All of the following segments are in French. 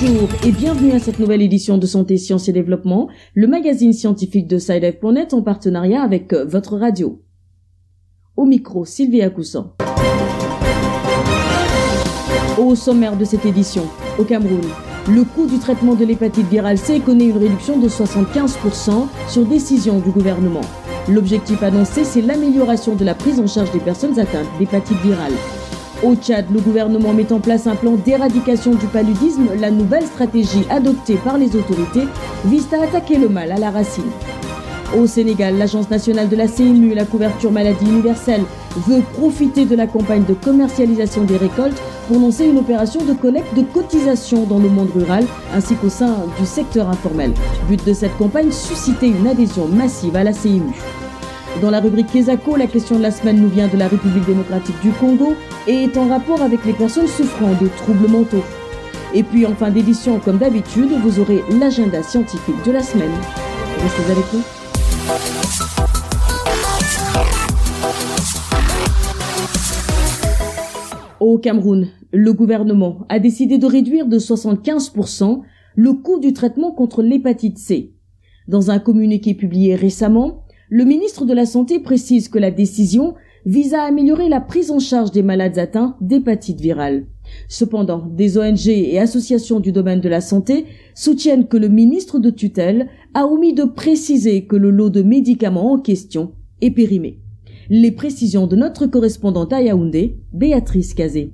Bonjour et bienvenue à cette nouvelle édition de Santé, Sciences et Développement, le magazine scientifique de SciLife.net en partenariat avec euh, votre radio. Au micro, Sylvie Coussan. Au sommaire de cette édition, au Cameroun, le coût du traitement de l'hépatite virale C connaît une réduction de 75% sur décision du gouvernement. L'objectif annoncé, c'est l'amélioration de la prise en charge des personnes atteintes d'hépatite virale. Au Tchad, le gouvernement met en place un plan d'éradication du paludisme. La nouvelle stratégie adoptée par les autorités vise à attaquer le mal à la racine. Au Sénégal, l'Agence nationale de la CMU, la couverture maladie universelle, veut profiter de la campagne de commercialisation des récoltes pour lancer une opération de collecte de cotisations dans le monde rural ainsi qu'au sein du secteur informel. But de cette campagne, susciter une adhésion massive à la CMU. Dans la rubrique Kesako, la question de la semaine nous vient de la République démocratique du Congo et est en rapport avec les personnes souffrant de troubles mentaux. Et puis en fin d'édition, comme d'habitude, vous aurez l'agenda scientifique de la semaine. Restez avec nous. Au Cameroun, le gouvernement a décidé de réduire de 75% le coût du traitement contre l'hépatite C. Dans un communiqué publié récemment, le ministre de la Santé précise que la décision vise à améliorer la prise en charge des malades atteints d'hépatite virale. Cependant, des ONG et associations du domaine de la santé soutiennent que le ministre de tutelle a omis de préciser que le lot de médicaments en question est périmé. Les précisions de notre correspondante à Yaoundé, Béatrice Cazé.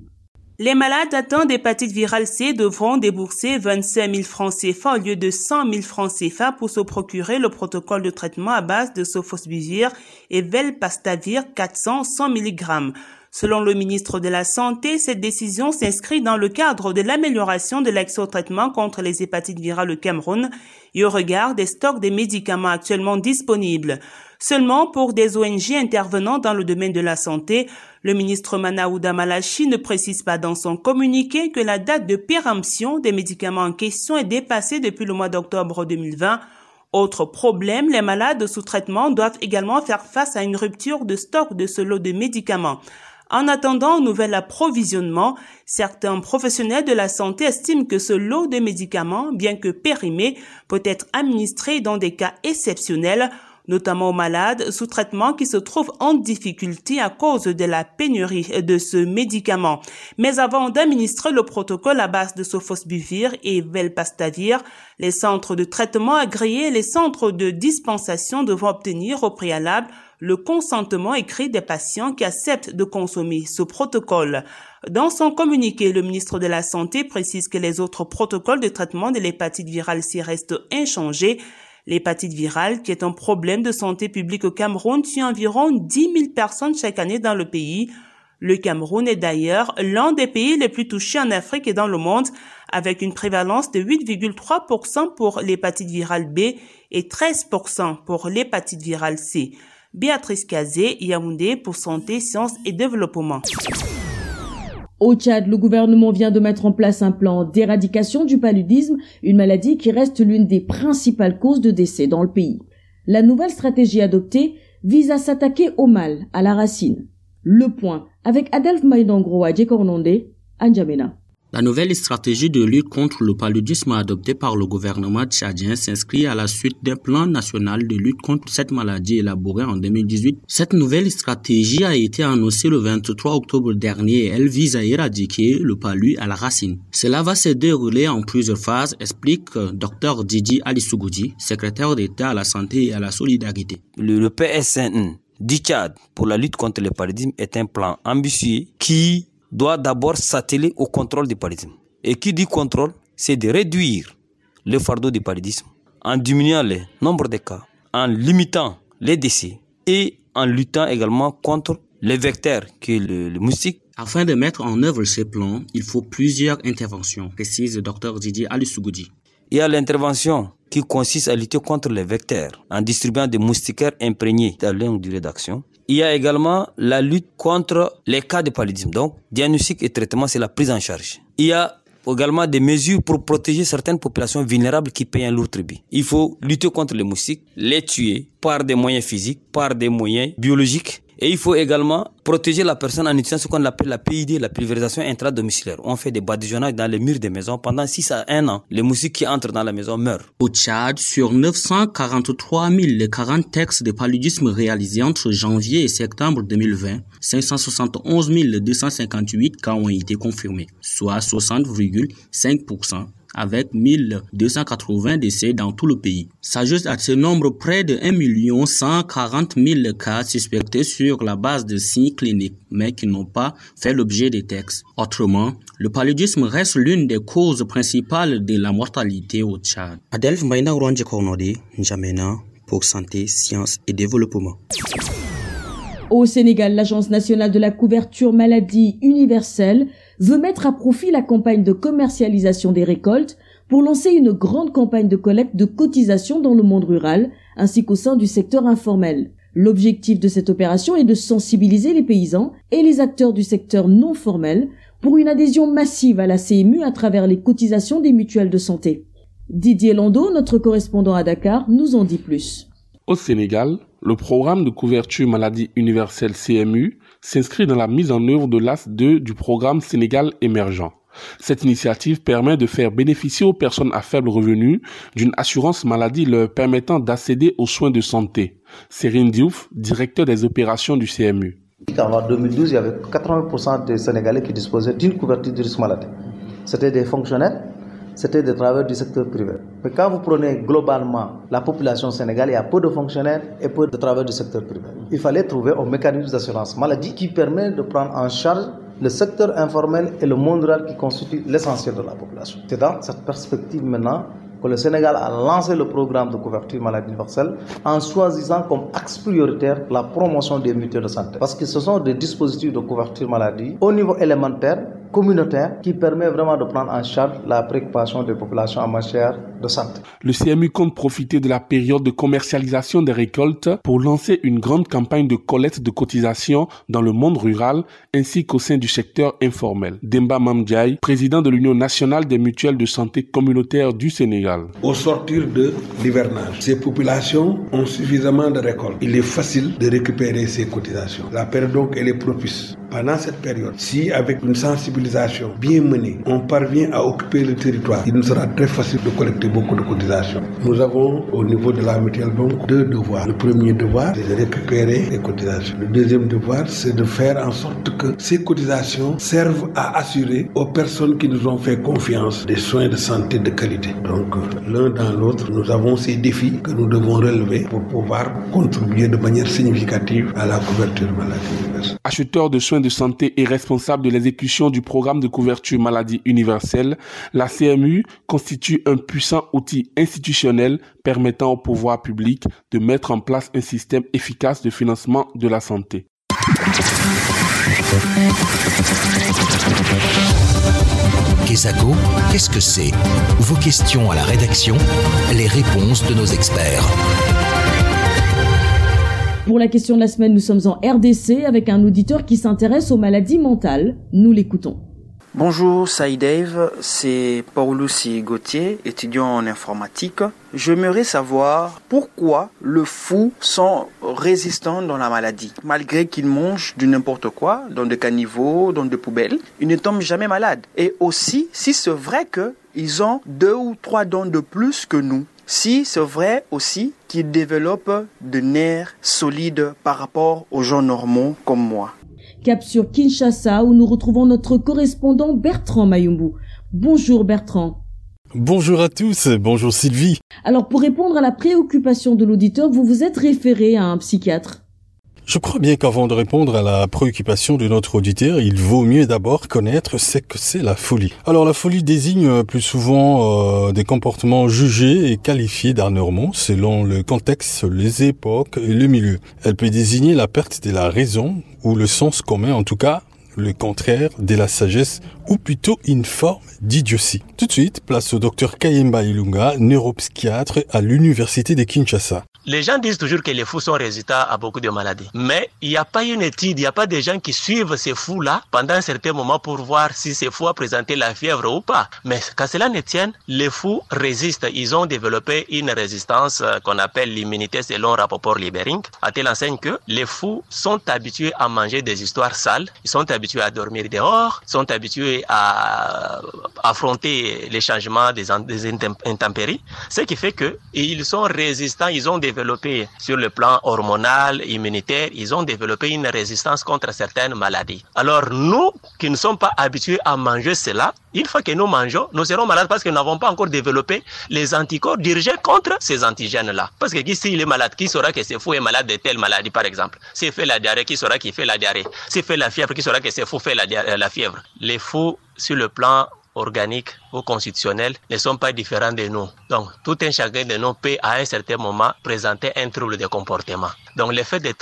Les malades atteints d'hépatite virale C devront débourser 25 000 francs CFA au lieu de 100 000 francs CFA pour se procurer le protocole de traitement à base de sofosbuvir et velpastavir 400 100 mg. Selon le ministre de la Santé, cette décision s'inscrit dans le cadre de l'amélioration de l'accès au traitement contre les hépatites virales au Cameroun et au regard des stocks des médicaments actuellement disponibles. Seulement pour des ONG intervenant dans le domaine de la santé, le ministre Manaouda Malachi ne précise pas dans son communiqué que la date de péremption des médicaments en question est dépassée depuis le mois d'octobre 2020. Autre problème, les malades sous traitement doivent également faire face à une rupture de stock de ce lot de médicaments. En attendant un nouvel approvisionnement, certains professionnels de la santé estiment que ce lot de médicaments, bien que périmé, peut être administré dans des cas exceptionnels notamment aux malades sous traitement qui se trouvent en difficulté à cause de la pénurie de ce médicament. Mais avant d'administrer le protocole à base de sofosbuvir et velpastavir, les centres de traitement agréés et les centres de dispensation devront obtenir au préalable le consentement écrit des patients qui acceptent de consommer ce protocole. Dans son communiqué, le ministre de la Santé précise que les autres protocoles de traitement de l'hépatite virale s'y restent inchangés L'hépatite virale, qui est un problème de santé publique au Cameroun, tue environ 10 000 personnes chaque année dans le pays. Le Cameroun est d'ailleurs l'un des pays les plus touchés en Afrique et dans le monde, avec une prévalence de 8,3% pour l'hépatite virale B et 13% pour l'hépatite virale C. Béatrice Kazé, Yaoundé pour Santé, Sciences et Développement. Au Tchad, le gouvernement vient de mettre en place un plan d'éradication du paludisme, une maladie qui reste l'une des principales causes de décès dans le pays. La nouvelle stratégie adoptée vise à s'attaquer au mal, à la racine. Le point avec Adelph Maïdangro à à N'Djamena. La nouvelle stratégie de lutte contre le paludisme adoptée par le gouvernement tchadien s'inscrit à la suite d'un plan national de lutte contre cette maladie élaboré en 2018. Cette nouvelle stratégie a été annoncée le 23 octobre dernier et elle vise à éradiquer le palu à la racine. Cela va se dérouler en plusieurs phases, explique Dr Didi Alisougoudi, secrétaire d'État à la santé et à la solidarité. Le, le PSN du Tchad pour la lutte contre le paludisme est un plan ambitieux qui doit d'abord s'atteler au contrôle du paludisme. Et qui dit contrôle, c'est de réduire le fardeau du paludisme en diminuant le nombre de cas, en limitant les décès et en luttant également contre les vecteurs qui est le, moustique. Afin de mettre en œuvre ces plans, il faut plusieurs interventions, précise le docteur Didier Alusougoudi. Il y a l'intervention qui consiste à lutter contre les vecteurs en distribuant des moustiquaires imprégnés de longue durée d'action. Il y a également la lutte contre les cas de paludisme. Donc, diagnostic et traitement, c'est la prise en charge. Il y a également des mesures pour protéger certaines populations vulnérables qui payent un lourd tribut. Il faut lutter contre les moustiques, les tuer par des moyens physiques, par des moyens biologiques Et il faut également protéger la personne en utilisant ce qu'on appelle la PID, la pulvérisation intradomiciliaire. On fait des badigeonnages dans les murs des maisons pendant 6 à 1 an. Les moustiques qui entrent dans la maison meurent. Au Tchad, sur 943 040 textes de paludisme réalisés entre janvier et septembre 2020, 571 258 cas ont été confirmés, soit 60,5% avec 1280 décès dans tout le pays. S'ajoute à ce nombre près de 1 140 000 cas suspectés sur la base de signes cliniques, mais qui n'ont pas fait l'objet des textes. Autrement, le paludisme reste l'une des causes principales de la mortalité au Tchad. Adelph Maïna N'Djamena, pour Santé, Sciences et Développement. Au Sénégal, l'Agence nationale de la couverture maladie universelle veut mettre à profit la campagne de commercialisation des récoltes pour lancer une grande campagne de collecte de cotisations dans le monde rural ainsi qu'au sein du secteur informel. L'objectif de cette opération est de sensibiliser les paysans et les acteurs du secteur non formel pour une adhésion massive à la CMU à travers les cotisations des mutuelles de santé. Didier Landau, notre correspondant à Dakar, nous en dit plus. Au Sénégal, le programme de couverture maladie universelle CMU s'inscrit dans la mise en œuvre de l'AS 2 du programme Sénégal émergent. Cette initiative permet de faire bénéficier aux personnes à faible revenu d'une assurance maladie leur permettant d'accéder aux soins de santé. Serine Diouf, directeur des opérations du CMU. En 2012, il y avait 80% des Sénégalais qui disposaient d'une couverture de risque maladie. C'était des fonctionnaires, c'était des travailleurs du secteur privé. Mais quand vous prenez globalement la population sénégalaise, il y a peu de fonctionnaires et peu de travailleurs du secteur privé. Il fallait trouver un mécanisme d'assurance maladie qui permet de prendre en charge le secteur informel et le monde rural qui constituent l'essentiel de la population. C'est dans cette perspective maintenant que le Sénégal a lancé le programme de couverture maladie universelle en choisissant comme axe prioritaire la promotion des mutuelles de santé. Parce que ce sont des dispositifs de couverture maladie au niveau élémentaire communautaire qui permet vraiment de prendre en charge la préoccupation des populations en matière de santé. Le CMU compte profiter de la période de commercialisation des récoltes pour lancer une grande campagne de collecte de cotisations dans le monde rural ainsi qu'au sein du secteur informel. Demba Mamdjaï, président de l'Union nationale des mutuelles de santé communautaire du Sénégal. Au sortir de l'hivernage, ces populations ont suffisamment de récoltes. Il est facile de récupérer ces cotisations. La période donc elle est propice. Pendant cette période, si avec une sensibilisation bien menée, on parvient à occuper le territoire, il nous sera très facile de collecter beaucoup de cotisations. Nous avons au niveau de la mutuelle deux devoirs. Le premier devoir, c'est de récupérer les cotisations. Le deuxième devoir, c'est de faire en sorte que ces cotisations servent à assurer aux personnes qui nous ont fait confiance des soins de santé de qualité. Donc l'un dans l'autre, nous avons ces défis que nous devons relever pour pouvoir contribuer de manière significative à la couverture maladie Acheteur de soins de santé et responsable de l'exécution du programme de couverture maladie universelle, la CMU constitue un puissant outil institutionnel permettant au pouvoir public de mettre en place un système efficace de financement de la santé. Qu'est-ce que c'est? Vos questions à la rédaction, les réponses de nos experts. Pour la question de la semaine, nous sommes en RDC avec un auditeur qui s'intéresse aux maladies mentales. Nous l'écoutons. Bonjour, Dave, c'est Paulusi Gauthier, étudiant en informatique. J'aimerais savoir pourquoi le fou sont résistants dans la maladie. Malgré qu'ils mangent du n'importe quoi, dans des caniveaux, dans des poubelles, ils ne tombent jamais malades. Et aussi, si c'est vrai qu'ils ont deux ou trois dents de plus que nous, si c'est vrai aussi qu'ils développent des nerfs solides par rapport aux gens normaux comme moi. Cap sur Kinshasa où nous retrouvons notre correspondant Bertrand Mayumbu. Bonjour Bertrand. Bonjour à tous, bonjour Sylvie. Alors pour répondre à la préoccupation de l'auditeur, vous vous êtes référé à un psychiatre. Je crois bien qu'avant de répondre à la préoccupation de notre auditeur, il vaut mieux d'abord connaître ce que c'est la folie. Alors la folie désigne plus souvent euh, des comportements jugés et qualifiés d'anormaux selon le contexte, les époques et le milieu. Elle peut désigner la perte de la raison ou le sens commun en tout cas le contraire de la sagesse ou plutôt une forme d'idiotie. Tout de suite, place au docteur Kayemba Ilunga, neuropsychiatre à l'université de Kinshasa. Les gens disent toujours que les fous sont résistants à beaucoup de maladies. Mais il n'y a pas une étude, il n'y a pas des gens qui suivent ces fous-là pendant un certain moment pour voir si ces fous ont présenté la fièvre ou pas. Mais qu'à cela ne tienne, les fous résistent. Ils ont développé une résistance euh, qu'on appelle l'immunité selon Rapoport Libering. À tel enseigne que les fous sont habitués à manger des histoires sales, ils sont habitués à dormir dehors, sont habitués à affronter les changements des, intempéries. Ce qui fait que ils sont résistants, ils ont développé sur le plan hormonal, immunitaire, ils ont développé une résistance contre certaines maladies. Alors nous, qui ne sommes pas habitués à manger cela, une fois que nous mangeons, nous serons malades parce que nous n'avons pas encore développé les anticorps dirigés contre ces antigènes-là. Parce que si il est malade, qui saura que c'est fou est malade de telle maladie, par exemple? S'il fait la diarrhée, qui saura qu'il fait la diarrhée? S'il fait la fièvre, qui saura que c'est fou fait la, la fièvre? Les fous, sur le plan organique ou constitutionnels ne sont pas différents de nous. Donc, tout un chacun de nous peut à un certain moment présenter un trouble de comportement. Donc, le fait de,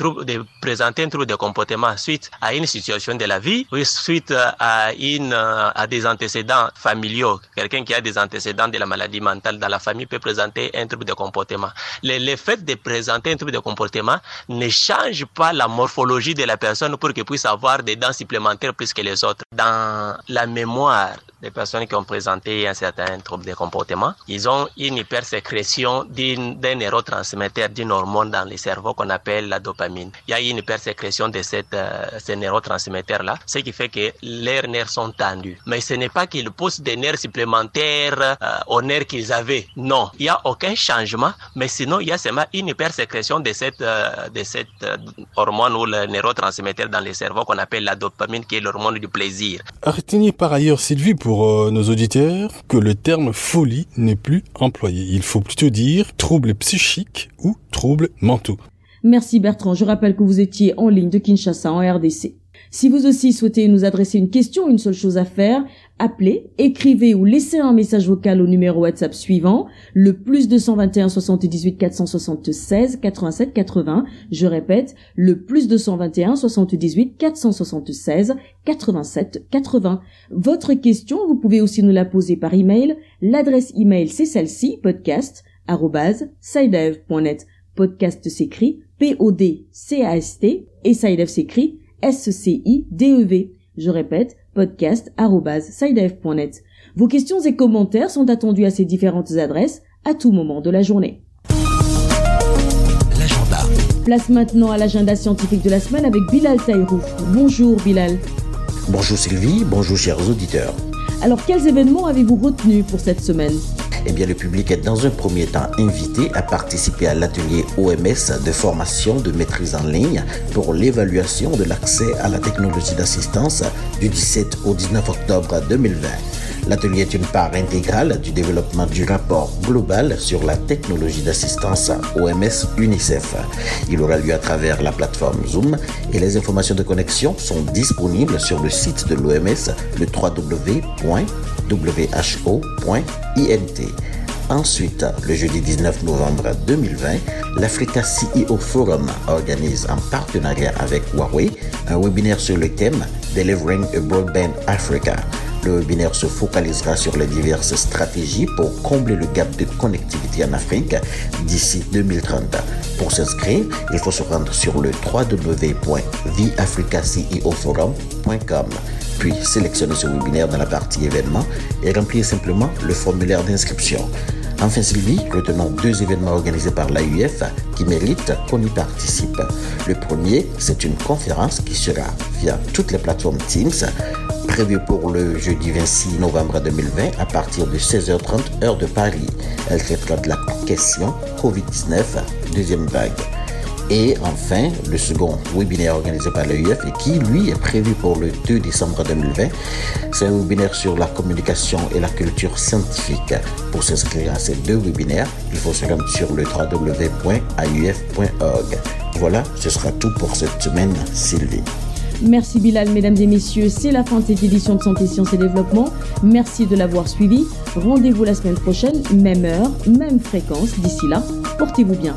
présenter un trouble de comportement suite à une situation de la vie ou suite à, une, à des antécédents familiaux, quelqu'un qui a des antécédents de la maladie mentale dans la famille peut présenter un trouble de comportement. Le fait de présenter un trouble de comportement ne change pas la morphologie de la personne pour qu'elle puisse avoir des dents supplémentaires plus que les autres. Dans la mémoire des personnes qui ont présenté un certain trouble de comportement, ils ont une hypersécrétion d'un neurotransmetteur, d'une hormone dans le cerveau qu'on appelle la dopamine. Il y a une hypersécrétion de cette, euh, ce neurotransmetteur-là, ce qui fait que leurs nerfs sont tendus. Mais ce n'est pas qu'ils poussent des nerfs supplémentaires euh, aux nerfs qu'ils avaient. Non, il n'y a aucun changement, mais sinon il y a seulement une hypersécrétion de cette, euh, de cette hormone ou le neurotransmetteur dans le cerveau qu'on appelle la dopamine, qui est l'hormone du plaisir. Retenez par ailleurs, Sylvie, pour euh, nos auditeurs que le terme folie n'est plus employé. Il faut plutôt dire troubles psychiques ou troubles mentaux. Merci Bertrand. Je rappelle que vous étiez en ligne de Kinshasa en RDC. Si vous aussi souhaitez nous adresser une question, une seule chose à faire, appelez, écrivez ou laissez un message vocal au numéro WhatsApp suivant, le plus 221 78 476 87 80. Je répète, le plus 221 78 476 87 80. Votre question, vous pouvez aussi nous la poser par email. L'adresse email c'est celle-ci, podcast, Podcast s'écrit P-O-D-C-A-S-T et Sidev s'écrit S-C-I-D-E-V. Je répète, podcast.sidef.net. Vos questions et commentaires sont attendus à ces différentes adresses à tout moment de la journée. L'agenda. Place maintenant à l'agenda scientifique de la semaine avec Bilal Taïrou. Bonjour Bilal. Bonjour Sylvie, bonjour chers auditeurs. Alors quels événements avez-vous retenus pour cette semaine? Eh bien, le public est dans un premier temps invité à participer à l'atelier OMS de formation de maîtrise en ligne pour l'évaluation de l'accès à la technologie d'assistance du 17 au 19 octobre 2020. L'atelier est une part intégrale du développement du rapport global sur la technologie d'assistance OMS-UNICEF. Il aura lieu à travers la plateforme Zoom et les informations de connexion sont disponibles sur le site de l'OMS, le www.who.int. Ensuite, le jeudi 19 novembre 2020, l'Africa CEO Forum organise en partenariat avec Huawei un webinaire sur le thème Delivering a Broadband Africa. Le webinaire se focalisera sur les diverses stratégies pour combler le gap de connectivité en Afrique d'ici 2030. Pour s'inscrire, il faut se rendre sur le www.viafricaceoforum.com puis sélectionner ce webinaire dans la partie événements et remplir simplement le formulaire d'inscription. Enfin Sylvie, retenons deux événements organisés par l'AUF qui méritent qu'on y participe. Le premier, c'est une conférence qui sera via toutes les plateformes Teams prévue pour le jeudi 26 novembre 2020 à partir de 16h30 heure de Paris. Elle traitera de la question Covid-19 deuxième vague. Et enfin, le second webinaire organisé par l'EUF et qui, lui, est prévu pour le 2 décembre 2020. C'est un webinaire sur la communication et la culture scientifique. Pour s'inscrire à ces deux webinaires, il faut se rendre sur le www.auf.org. Voilà, ce sera tout pour cette semaine, Sylvie. Merci Bilal, mesdames et messieurs. C'est la fin de cette édition de Santé, Sciences et Développement. Merci de l'avoir suivi. Rendez-vous la semaine prochaine, même heure, même fréquence. D'ici là, portez-vous bien.